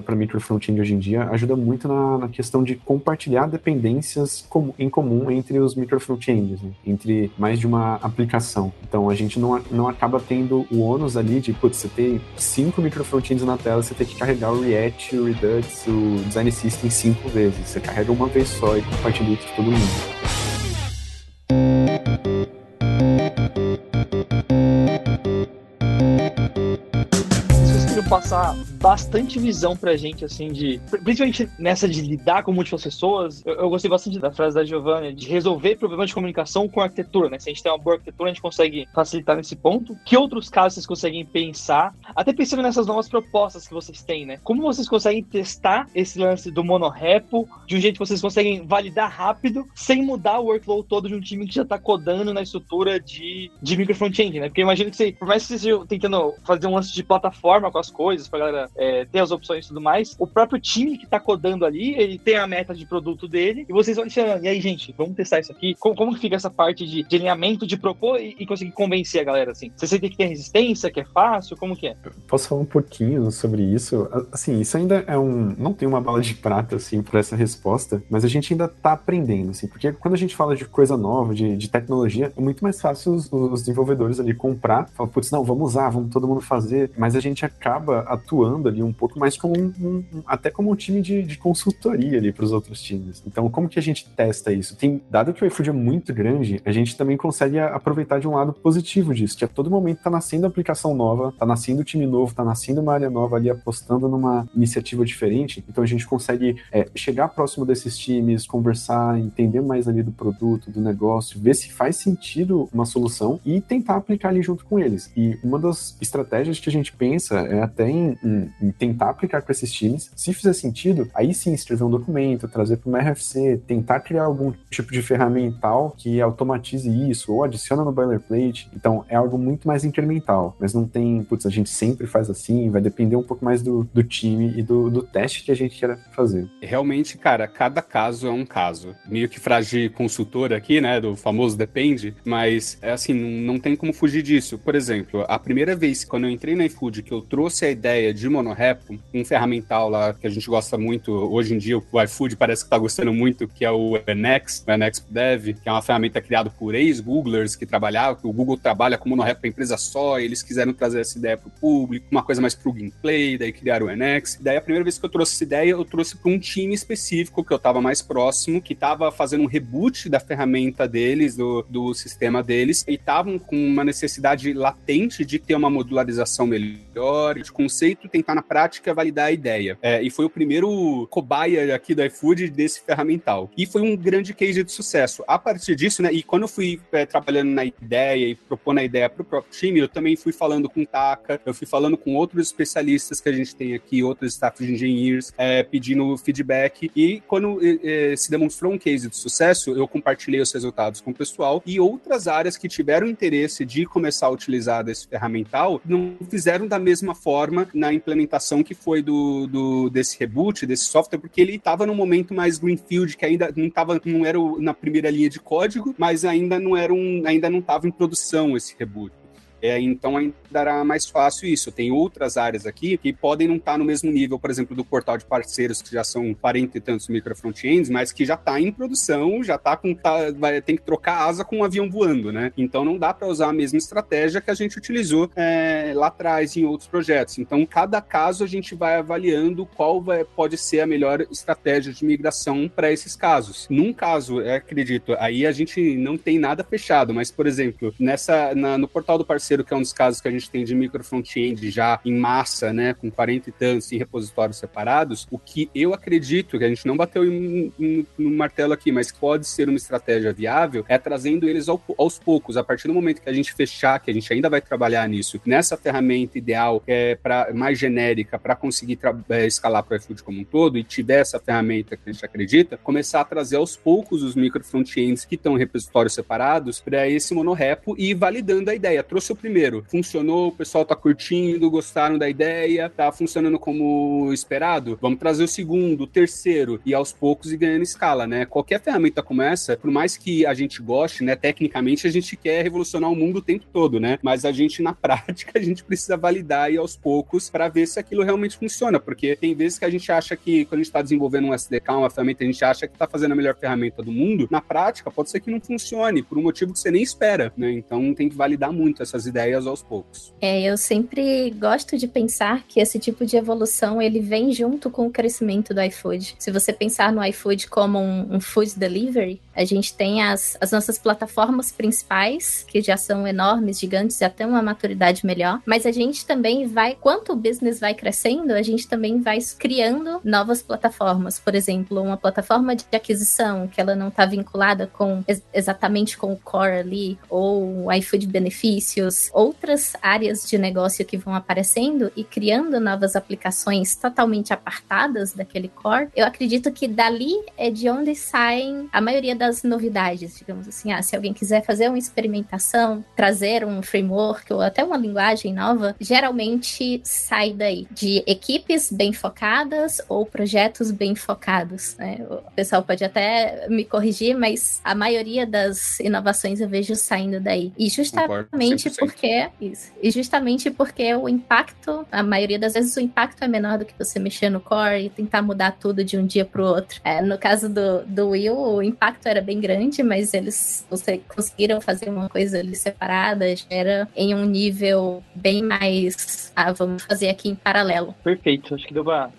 para micro frontend hoje em dia, ajuda muito na, na questão de compartilhar dependências com, em comum entre os micro frontends, né? entre mais de uma aplicação. Então a gente não, não acaba tendo o ônus ali de, putz, você tem cinco microfrontends na tela, você tem que carregar o React, o Redux, o Design System cinco vezes. Você carrega uma vez só e compartilha entre todo mundo. Passar bastante visão pra gente, assim, de. Principalmente nessa de lidar com múltiplas pessoas. Eu, eu gostei bastante da frase da Giovanna de resolver problemas de comunicação com arquitetura, né? Se a gente tem uma boa arquitetura, a gente consegue facilitar nesse ponto. Que outros casos vocês conseguem pensar? Até pensando nessas novas propostas que vocês têm, né? Como vocês conseguem testar esse lance do monorepo de um jeito que vocês conseguem validar rápido, sem mudar o workload todo de um time que já tá codando na estrutura de, de micro front-end, né? Porque imagino que você, por mais que vocês estejam tentando fazer um lance de plataforma com as coisas, pra galera é, ter as opções e tudo mais, o próprio time que tá codando ali, ele tem a meta de produto dele, e vocês vão deixando, e aí, gente, vamos testar isso aqui? Como, como que fica essa parte de, de alinhamento, de propor e, e, conseguir convencer a galera, assim? Você sente que tem resistência, que é fácil, como que é? Posso falar um pouquinho sobre isso? Assim, isso ainda é um... não tem uma bala de prata, assim, para essa resposta, mas a gente ainda tá aprendendo, assim, porque quando a gente fala de coisa nova, de, de tecnologia, é muito mais fácil os, os desenvolvedores ali comprar, falar, putz, não, vamos usar, vamos todo mundo fazer, mas a gente acaba atuando ali um pouco mais como um, um até como um time de, de consultoria ali para os outros times. Então, como que a gente testa isso? Tem, dado que o iFood é muito grande, a gente também consegue aproveitar de um lado positivo disso, que a todo momento tá nascendo aplicação nova, tá nascendo time novo, tá nascendo uma área nova ali apostando numa iniciativa diferente. Então a gente consegue é, chegar próximo desses times, conversar, entender mais ali do produto, do negócio, ver se faz sentido uma solução e tentar aplicar ali junto com eles. E uma das estratégias que a gente pensa é até em, em, em tentar aplicar com esses times. Se fizer sentido, aí sim escrever um documento, trazer para uma RFC, tentar criar algum tipo de ferramental que automatize isso ou adiciona no boilerplate. Então é algo muito mais incremental, mas não tem, putz, a gente sempre faz assim, vai depender um pouco mais do, do time e do, do teste que a gente quer fazer. Realmente, cara, cada caso é um caso. Meio que frase consultor aqui, né, do famoso depende, mas é assim, não, não tem como fugir disso. Por exemplo, a primeira vez quando eu entrei na iFood que eu trouxe a ideia de monorepo, um ferramental lá que a gente gosta muito, hoje em dia o iFood parece que tá gostando muito, que é o Enex, o Enex Dev, que é uma ferramenta criada por ex-Googlers que trabalhavam, que o Google trabalha como monorepo para empresa só, eles quiseram trazer essa ideia para o público, uma coisa mais pro gameplay, daí criaram o Enex. Daí a primeira vez que eu trouxe essa ideia, eu trouxe para um time específico que eu estava mais próximo, que estava fazendo um reboot da ferramenta deles, do, do sistema deles, e estavam com uma necessidade latente de ter uma modularização melhor, de conceito, tentar na prática validar a ideia. É, e foi o primeiro cobaia aqui do iFood desse ferramental. E foi um grande case de sucesso. A partir disso, né, e quando eu fui é, trabalhando na ideia e propondo a ideia para o próprio time, eu também fui falando com o Taka, eu fui falando com outros especialistas que a gente tem aqui, outros staff de engineers, é, pedindo feedback. E quando se demonstrou um case de sucesso, eu compartilhei os resultados com o pessoal e outras áreas que tiveram interesse de começar a utilizar desse ferramental não fizeram da mesma forma na implementação que foi do, do desse reboot, desse software, porque ele estava num momento mais greenfield, que ainda não tava, não era na primeira linha de código, mas ainda não era um, ainda não estava em produção esse reboot. É, então ainda era mais fácil isso. Tem outras áreas aqui que podem não estar tá no mesmo nível, por exemplo, do portal de parceiros, que já são 40 e tantos micro frontends, mas que já está em produção, já está com. Tá, vai, tem que trocar asa com um avião voando, né? Então não dá para usar a mesma estratégia que a gente utilizou é, lá atrás em outros projetos. Então, cada caso a gente vai avaliando qual vai, pode ser a melhor estratégia de migração para esses casos. Num caso, é, acredito, aí a gente não tem nada fechado, mas, por exemplo, nessa, na, no portal do parceiro terceiro, que é um dos casos que a gente tem de micro front-end já em massa, né, com 40 e tantos em repositórios separados, o que eu acredito, que a gente não bateu no martelo aqui, mas pode ser uma estratégia viável, é trazendo eles ao, aos poucos. A partir do momento que a gente fechar, que a gente ainda vai trabalhar nisso, nessa ferramenta ideal, é pra, mais genérica, para conseguir é, escalar para o iFood como um todo, e tiver essa ferramenta que a gente acredita, começar a trazer aos poucos os micro front-ends que estão em repositórios separados para esse monorepo e validando a ideia. Trouxe o primeiro, funcionou, o pessoal tá curtindo, gostaram da ideia, tá funcionando como esperado, vamos trazer o segundo, o terceiro, e aos poucos ir ganhando escala, né? Qualquer ferramenta como essa, por mais que a gente goste, né, tecnicamente a gente quer revolucionar o mundo o tempo todo, né? Mas a gente, na prática, a gente precisa validar e aos poucos para ver se aquilo realmente funciona, porque tem vezes que a gente acha que, quando a gente está desenvolvendo um SDK, uma ferramenta, a gente acha que está fazendo a melhor ferramenta do mundo, na prática, pode ser que não funcione, por um motivo que você nem espera, né? Então tem que validar muito essas ideias aos poucos. É, eu sempre gosto de pensar que esse tipo de evolução ele vem junto com o crescimento do iFood. Se você pensar no iFood como um, um food delivery, a gente tem as, as nossas plataformas principais, que já são enormes, gigantes, já têm uma maturidade melhor, mas a gente também vai, quanto o business vai crescendo, a gente também vai criando novas plataformas. Por exemplo, uma plataforma de aquisição que ela não está vinculada com exatamente com o core ali, ou o iFood benefícios, outras áreas de negócio que vão aparecendo e criando novas aplicações totalmente apartadas daquele core. Eu acredito que dali é de onde saem a maioria das novidades, digamos assim. Ah, se alguém quiser fazer uma experimentação, trazer um framework ou até uma linguagem nova, geralmente sai daí de equipes bem focadas ou projetos bem focados. Né? O pessoal pode até me corrigir, mas a maioria das inovações eu vejo saindo daí. E justamente porque isso. E justamente porque o impacto, a maioria das vezes o impacto é menor do que você mexer no core e tentar mudar tudo de um dia para o outro. É, no caso do, do Will, o impacto era bem grande, mas eles você conseguiram fazer uma coisa ali separada, era em um nível bem mais. Ah, vamos fazer aqui em paralelo. Perfeito, acho que deu pra,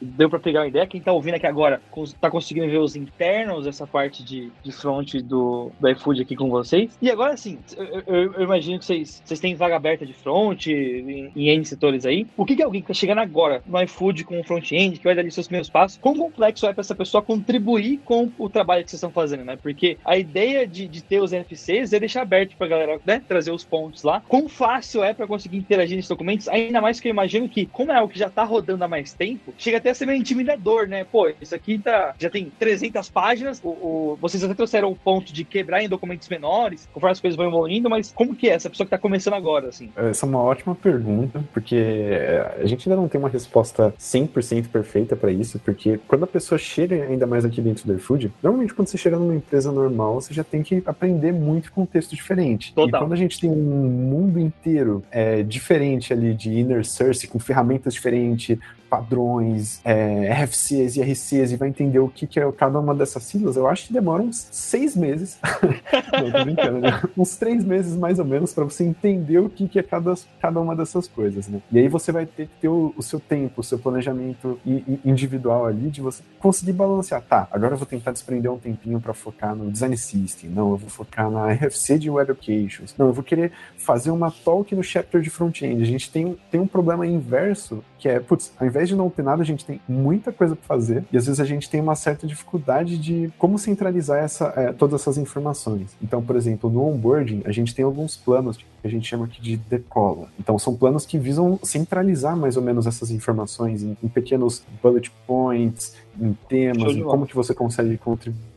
deu pra pegar uma ideia. Quem tá ouvindo aqui agora tá conseguindo ver os internos, essa parte de, de front do, do iFood aqui com vocês. E agora sim, eu, eu, eu, imagino que vocês, vocês têm vaga aberta de front em, em N setores aí. O que, que alguém que tá chegando agora no iFood com o front-end, que vai dar ali seus primeiros passos, quão complexo é para essa pessoa contribuir com o trabalho que vocês estão fazendo? né? Porque a ideia de, de ter os NFCs é deixar aberto pra galera, né? Trazer os pontos lá. Quão fácil é para conseguir interagir nesses documentos? Ainda mais que eu imagino que, como é algo que já tá rodando há mais tempo, chega até a ser meio intimidador, né? Pô, isso aqui tá, já tem 300 páginas. O, o, vocês até trouxeram o ponto de quebrar em documentos menores, conforme as coisas vão evoluindo, mas como que é essa pessoa que tá começando agora, assim? Essa é uma ótima pergunta, porque é, a gente ainda não tem uma resposta 100% perfeita para isso, porque quando a pessoa chega ainda mais aqui dentro do iFood, normalmente quando você chega numa empresa normal, você já tem que aprender muito contexto diferente. Total. E quando a gente tem um mundo inteiro é, diferente ali de inner source, com ferramentas diferentes, padrões, é, RFCs e RCs e vai entender o que, que é cada uma dessas siglas, eu acho que demora uns seis meses. Não, tô brincando, né? Uns três meses mais ou menos para você entender o que, que é cada, cada uma dessas coisas, né? E aí você vai ter que ter o, o seu tempo, o seu planejamento individual ali de você conseguir balancear. Tá, agora eu vou tentar desprender um tempinho para focar no design system. Não, eu vou focar na RFC de web applications. Não, eu vou querer fazer uma talk no chapter de front-end. A gente tem, tem um problema inverso que é, putz, ao invés de não ter nada, a gente tem muita coisa para fazer e às vezes a gente tem uma certa dificuldade de como centralizar essa, é, todas essas informações. Então, por exemplo, no onboarding, a gente tem alguns planos que a gente chama aqui de decola. Então, são planos que visam centralizar mais ou menos essas informações em, em pequenos bullet points, em temas, em como que você consegue contribuir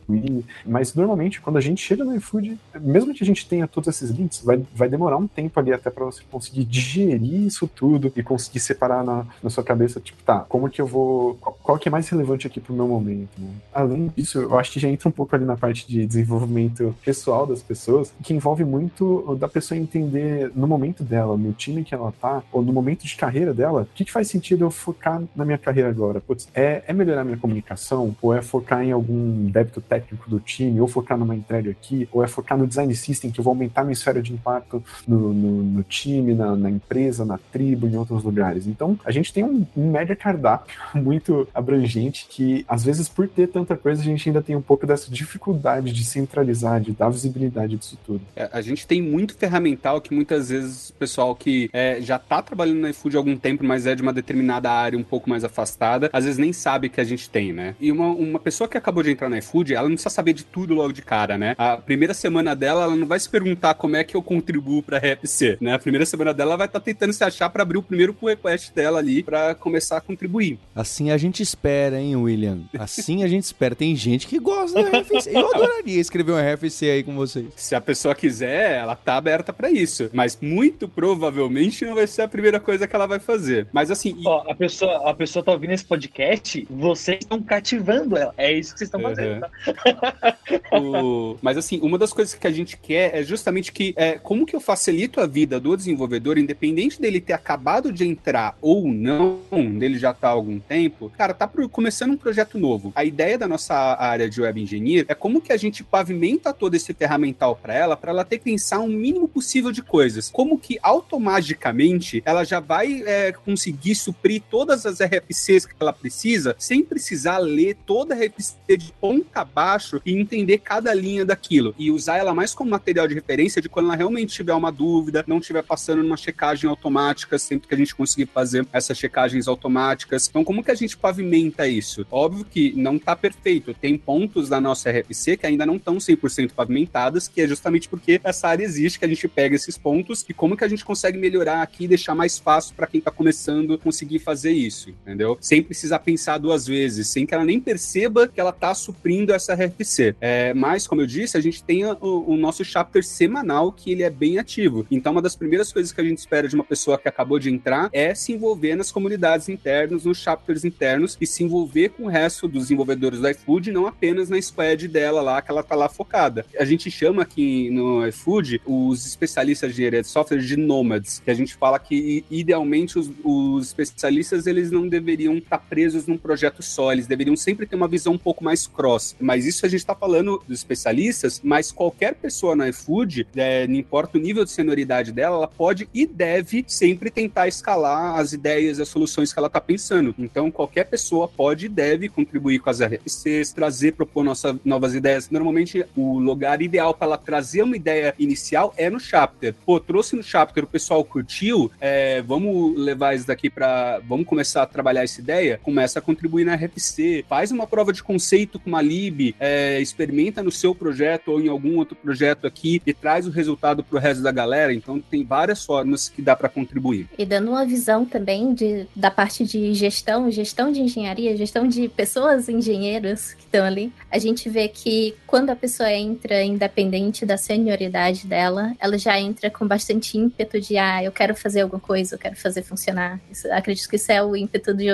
mas normalmente, quando a gente chega no iFood, mesmo que a gente tenha todos esses links, vai, vai demorar um tempo ali até para você conseguir digerir isso tudo e conseguir separar na, na sua cabeça, tipo, tá, como que eu vou. Qual, qual que é mais relevante aqui pro meu momento, né? Além disso, eu acho que já entra um pouco ali na parte de desenvolvimento pessoal das pessoas, que envolve muito da pessoa entender no momento dela, no time que ela tá, ou no momento de carreira dela, o que, que faz sentido eu focar na minha carreira agora? Putz, é, é melhorar minha comunicação? Ou é focar em algum débito técnico? técnico do time, ou focar numa entrega aqui, ou é focar no design system, que eu vou aumentar minha esfera de impacto no, no, no time, na, na, empresa, na tribo, em outros lugares. Então, a gente tem um, um mega cardápio muito abrangente que, às vezes, por ter tanta coisa, a gente ainda tem um pouco dessa dificuldade de centralizar, de dar visibilidade disso tudo. É, a gente tem muito ferramental que muitas vezes o pessoal que é, já está trabalhando no iFood há algum tempo, mas é de uma determinada área um pouco mais afastada, às vezes nem sabe que a gente tem, né? E uma, uma pessoa que acabou de entrar no iFood, ela não precisa saber de tudo logo de cara, né? A primeira semana dela, ela não vai se perguntar como é que eu contribuo pra RFC, né? A primeira semana dela, ela vai estar tá tentando se achar para abrir o primeiro pull request dela ali para começar a contribuir. Assim a gente espera, hein, William? Assim a gente espera. Tem gente que gosta do RFC. Eu adoraria escrever um RFC aí com vocês. Se a pessoa quiser, ela tá aberta para isso. Mas muito provavelmente não vai ser a primeira coisa que ela vai fazer. Mas assim. Ó, a pessoa, a pessoa tá ouvindo esse podcast, vocês estão cativando ela. É isso que vocês estão fazendo, tá? o... Mas assim, uma das coisas que a gente quer é justamente que é, como que eu facilito a vida do desenvolvedor, independente dele ter acabado de entrar ou não, dele já tá há algum tempo, cara, tá começando um projeto novo. A ideia da nossa área de web engineer é como que a gente pavimenta todo esse ferramental para ela, para ela ter que pensar o um mínimo possível de de coisas. Como que automaticamente ela já vai é, conseguir suprir todas as RFCs que ela precisa sem precisar ler toda a RFC de ponta a baixo e entender cada linha daquilo e usar ela mais como material de referência de quando ela realmente tiver uma dúvida, não estiver passando numa checagem automática, sempre que a gente conseguir fazer essas checagens automáticas. Então, como que a gente pavimenta isso? Óbvio que não está perfeito. Tem pontos da nossa RFC que ainda não estão 100% pavimentadas, que é justamente porque essa área existe, que a gente pega esses pontos e como que a gente consegue melhorar aqui e deixar mais fácil para quem está começando conseguir fazer isso, entendeu? Sem precisar pensar duas vezes, sem que ela nem perceba que ela está suprindo essa RFC. É, mas, como eu disse, a gente tem o, o nosso chapter semanal que ele é bem ativo. Então, uma das primeiras coisas que a gente espera de uma pessoa que acabou de entrar é se envolver nas comunidades internas, nos chapters internos e se envolver com o resto dos desenvolvedores do iFood, não apenas na squad dela lá, que ela tá lá focada. A gente chama aqui no iFood os especialistas de engenharia de software de nômades, que a gente fala que idealmente os, os especialistas eles não deveriam estar tá presos num projeto só, eles deveriam sempre ter uma visão um pouco mais cross. Mas isso a gente está falando dos especialistas, mas qualquer pessoa no iFood, é, não importa o nível de senioridade dela, ela pode e deve sempre tentar escalar as ideias as soluções que ela está pensando. Então, qualquer pessoa pode e deve contribuir com as RFCs, trazer, propor nossa, novas ideias. Normalmente, o lugar ideal para ela trazer uma ideia inicial é no chapter. Pô, trouxe no chapter, o pessoal curtiu, é, vamos levar isso daqui para. Vamos começar a trabalhar essa ideia? Começa a contribuir na RFC, faz uma prova de conceito com uma lib, é, experimenta no seu projeto ou em algum outro projeto aqui e traz o resultado para o resto da galera. Então, tem várias formas que dá para contribuir. E dando uma visão também de, da parte de gestão, gestão de engenharia, gestão de pessoas engenheiros que estão ali, a gente vê que quando a pessoa entra independente da senioridade dela, ela já entra com bastante ímpeto de, ah, eu quero fazer alguma coisa, eu quero fazer funcionar. Isso, acredito que isso é o ímpeto de,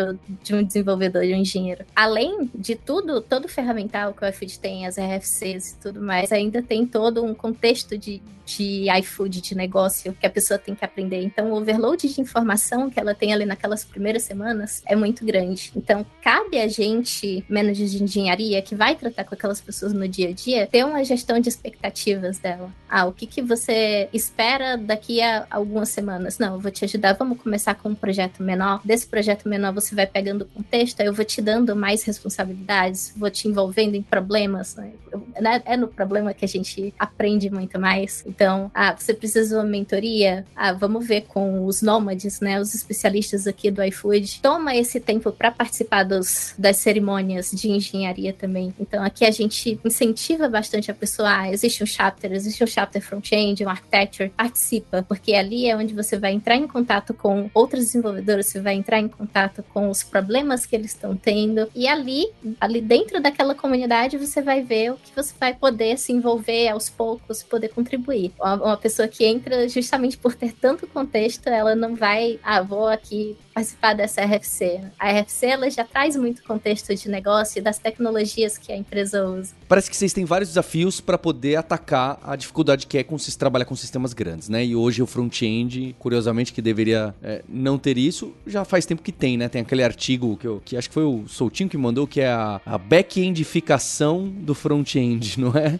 de, um desenvolvedor, de um engenheiro. Além de tudo, todo o ferramental que o iFood tem, as RFCs e tudo mais, ainda tem todo um contexto de, de iFood, de negócio, que a pessoa tem que aprender. Então, o overload de informação que ela tem ali naquelas primeiras semanas é muito grande. Então, cabe a gente, manager de engenharia, que vai tratar com aquelas pessoas no dia a dia, ter uma gestão de expectativas dela. Ah, o que, que você espera daqui a algumas semanas? Não, eu vou te ajudar, vamos começar com um projeto menor. Desse projeto menor, você vai pegando o contexto, eu vou te dando mais responsabilidades, vou te envolvendo em problemas. Né? né? É no problema que a gente aprende muito mais. Então, ah, você precisa de uma mentoria? Ah, vamos ver com os nômades, né, os especialistas aqui do iFood. Toma esse tempo para participar dos, das cerimônias de engenharia também. Então, aqui a gente incentiva bastante a pessoa, ah, existe um chapter, existe um chapter front-end, um architecture, participa, porque ali é onde você vai entrar em contato com outros desenvolvedores, você vai entrar em contato com os problemas que eles estão tendo, e ali, ali dentro daquela comunidade, você vai ver o que você vai poder se envolver aos poucos, poder contribuir. Uma, uma pessoa que entra justamente por ter tanto contexto, ela não vai, ah, vou aqui participar dessa RFC. A RFC ela já traz muito contexto de negócio e das tecnologias que a empresa usa. Parece que vocês têm vários desafios para poder atacar a dificuldade que é com, trabalhar com sistemas grandes, né? E hoje o front-end, curiosamente, que deveria é, não ter isso, já faz tempo que tem, né? Tem aquele artigo que, eu, que acho que foi o Soutinho que mandou, que é a, a back-endificação do front-end, não é?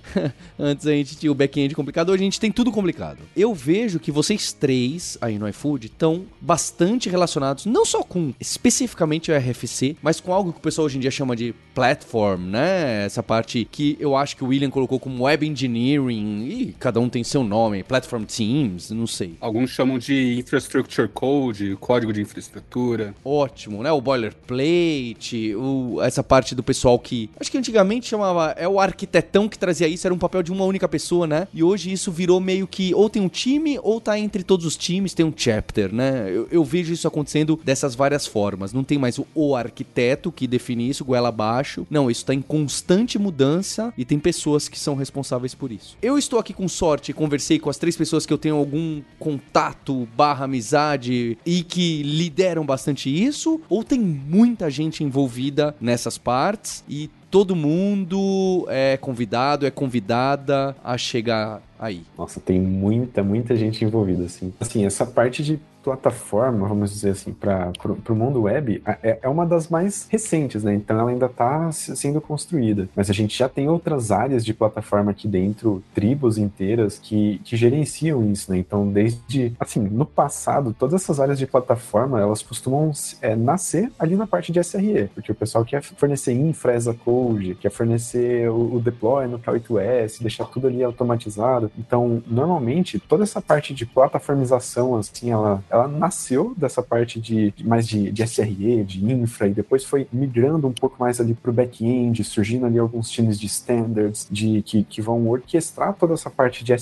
Antes a gente tinha o back-end complicado, hoje a gente tem tudo complicado. Eu vejo que vocês três aí no iFood estão bastante relacionados não só com especificamente o RFC, mas com algo que o pessoal hoje em dia chama de platform, né? Essa parte que eu acho que o William colocou como web engineering, e cada um tem seu nome, platform teams, não sei. Alguns chamam de infrastructure code, código de infraestrutura. Ótimo, né? O boilerplate, o, essa parte do pessoal que acho que antigamente chamava é o arquitetão que trazia isso, era um papel de uma única pessoa, né? E hoje isso virou meio que ou tem um time ou tá entre todos os times, tem um chapter, né? Eu, eu vejo isso acontecendo dessas várias formas. Não tem mais o, o arquiteto que define isso, goela abaixo. Não, isso está em constante mudança e tem pessoas que são responsáveis por isso. Eu estou aqui com sorte, conversei com as três pessoas que eu tenho algum contato barra amizade e que lideram bastante isso, ou tem muita gente envolvida nessas partes e todo mundo é convidado, é convidada a chegar aí. Nossa, tem muita, muita gente envolvida, assim. Assim, essa parte de plataforma, vamos dizer assim, para o mundo web, é, é, uma das mais recentes, né? Então ela ainda está sendo construída. Mas a gente já tem outras áreas de plataforma aqui dentro, tribos inteiras que, que gerenciam isso, né? Então, desde, assim, no passado, todas essas áreas de plataforma, elas costumam é, nascer ali na parte de SRE, porque o pessoal quer fornecer infra as a code, quer fornecer o, o deploy no K8S, deixar tudo ali automatizado. Então, normalmente, toda essa parte de plataformização, assim, ela, ela nasceu dessa parte de, mais de, de SRE, de infra, e depois foi migrando um pouco mais ali para o back-end, surgindo ali alguns times de standards, de que, que vão orquestrar toda essa parte de,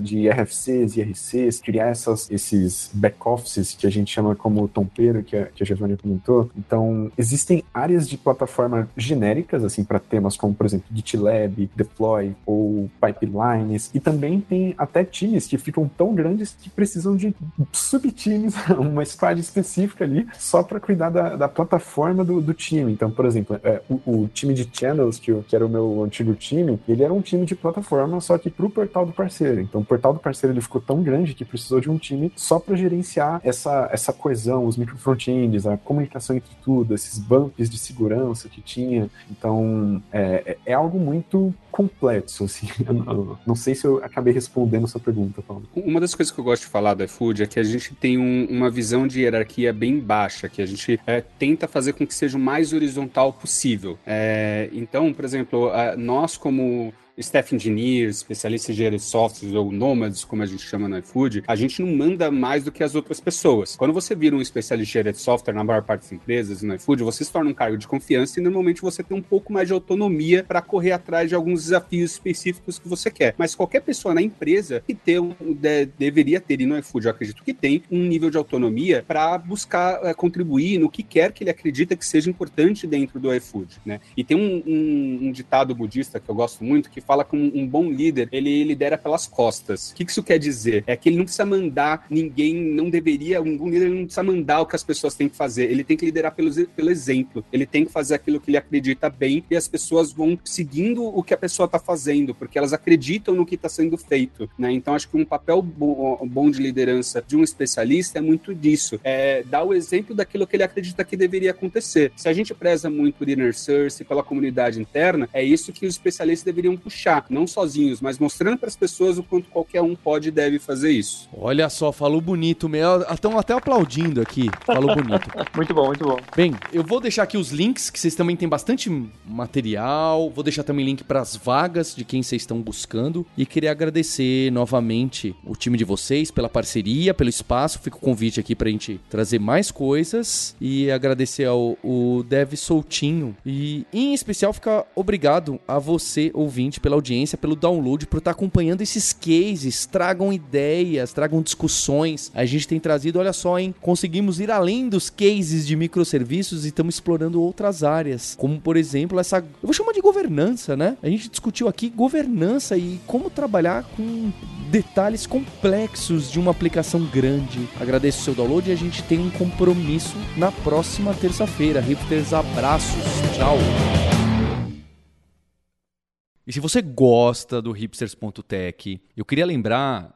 de RFCs, IRCs, criar essas, esses back-offices que a gente chama como tompeiro, que a, que a Giovanni comentou. Então, existem áreas de plataforma genéricas, assim, para temas como, por exemplo, GitLab, Deploy ou Pipelines, e também tem até times que ficam tão grandes que precisam de subtimes, uma squad específica ali, só para cuidar da, da plataforma do, do, time. Então, por exemplo, é, o, o, time de channels, que, que era o meu antigo time, ele era um time de plataforma, só que para o portal do parceiro. Então, o portal do parceiro ele ficou tão grande que precisou de um time só para gerenciar essa, essa coesão, os micro frontends, a comunicação entre tudo, esses bumps de segurança que tinha. Então, é, é, é algo muito complexo, assim. Não, não, sei se eu acabei respondendo a sua pergunta, Paulo. Uma das coisas que eu gosto de falar do iFood é que a gente tem um, uma visão de hierarquia bem baixa, que a gente é, tenta fazer com que seja o mais horizontal possível. É, então, por exemplo, nós como staff engineers, especialistas em de softwares ou nômades, como a gente chama no iFood, a gente não manda mais do que as outras pessoas. Quando você vira um especialista em de software na maior parte das empresas no iFood, você se torna um cargo de confiança e normalmente você tem um pouco mais de autonomia para correr atrás de alguns desafios específicos que você quer. Mas qualquer pessoa na empresa que ter um, de, deveria ter, e no iFood eu acredito que tem, um nível de autonomia para buscar é, contribuir no que quer que ele acredita que seja importante dentro do iFood, né? E tem um, um, um ditado budista que eu gosto muito que fala um, um bom líder, ele lidera pelas costas. O que isso quer dizer? É que ele não precisa mandar ninguém, não deveria, um bom líder não precisa mandar o que as pessoas têm que fazer, ele tem que liderar pelo, pelo exemplo, ele tem que fazer aquilo que ele acredita bem e as pessoas vão seguindo o que a pessoa está fazendo, porque elas acreditam no que está sendo feito, né? Então acho que um papel bom de liderança de um especialista é muito disso, é dar o exemplo daquilo que ele acredita que deveria acontecer. Se a gente preza muito por inner source, pela comunidade interna, é isso que os especialistas deveriam puxar não sozinhos, mas mostrando para as pessoas o quanto qualquer um pode e deve fazer isso. Olha só, falou bonito, meu. Estão até aplaudindo aqui. Falou bonito. muito bom, muito bom. Bem, eu vou deixar aqui os links, que vocês também têm bastante material. Vou deixar também link para as vagas de quem vocês estão buscando. E queria agradecer novamente o time de vocês pela parceria, pelo espaço. Fica o convite aqui para a gente trazer mais coisas. E agradecer ao o Dev Soltinho. E em especial, ficar obrigado a você, ouvinte, pela audiência, pelo download, por estar acompanhando esses cases. Tragam ideias, tragam discussões. A gente tem trazido, olha só, hein? Conseguimos ir além dos cases de microserviços e estamos explorando outras áreas. Como, por exemplo, essa. Eu vou chamar de governança, né? A gente discutiu aqui governança e como trabalhar com detalhes complexos de uma aplicação grande. Agradeço o seu download e a gente tem um compromisso na próxima terça-feira. Rifters, abraços. Tchau. E se você gosta do hipsters.tech, eu queria lembrar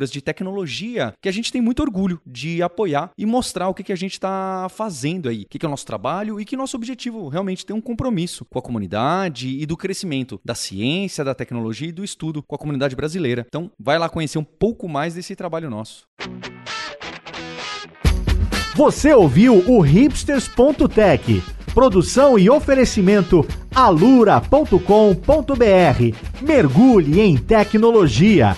influenciadoras de tecnologia que a gente tem muito orgulho de apoiar e mostrar o que, que a gente está fazendo aí, o que, que é o nosso trabalho e que nosso objetivo realmente tem um compromisso com a comunidade e do crescimento da ciência, da tecnologia e do estudo com a comunidade brasileira. Então, vai lá conhecer um pouco mais desse trabalho nosso. Você ouviu o hipsters.tech. Produção e oferecimento alura.com.br. Mergulhe em tecnologia.